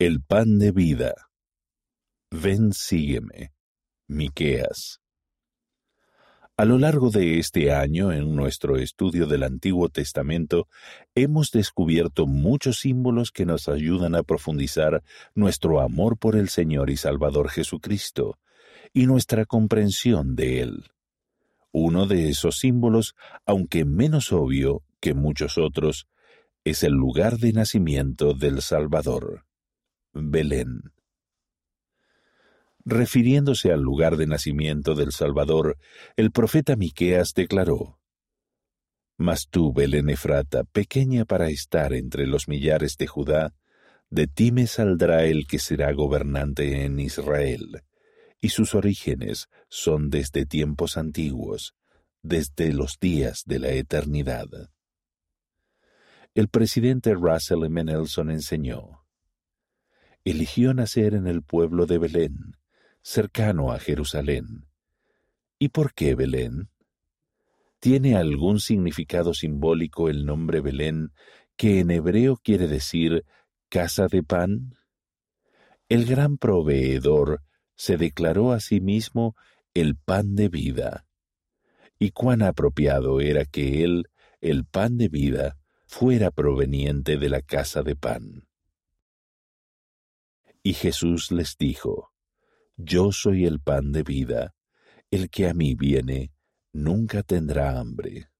El pan de vida. Ven, sígueme. Miqueas. A lo largo de este año, en nuestro estudio del Antiguo Testamento, hemos descubierto muchos símbolos que nos ayudan a profundizar nuestro amor por el Señor y Salvador Jesucristo y nuestra comprensión de Él. Uno de esos símbolos, aunque menos obvio que muchos otros, es el lugar de nacimiento del Salvador, Belén. Refiriéndose al lugar de nacimiento del Salvador, el profeta Miqueas declaró: Mas tú, Belén Efrata, pequeña para estar entre los millares de Judá, de ti me saldrá el que será gobernante en Israel, y sus orígenes son desde tiempos antiguos, desde los días de la eternidad. El presidente Russell M. Nelson enseñó: Eligió nacer en el pueblo de Belén, cercano a Jerusalén. ¿Y por qué Belén? ¿Tiene algún significado simbólico el nombre Belén que en hebreo quiere decir casa de pan? El gran proveedor se declaró a sí mismo el pan de vida. Y cuán apropiado era que él, el pan de vida, fuera proveniente de la casa de pan. Y Jesús les dijo, yo soy el pan de vida. El que a mí viene nunca tendrá hambre.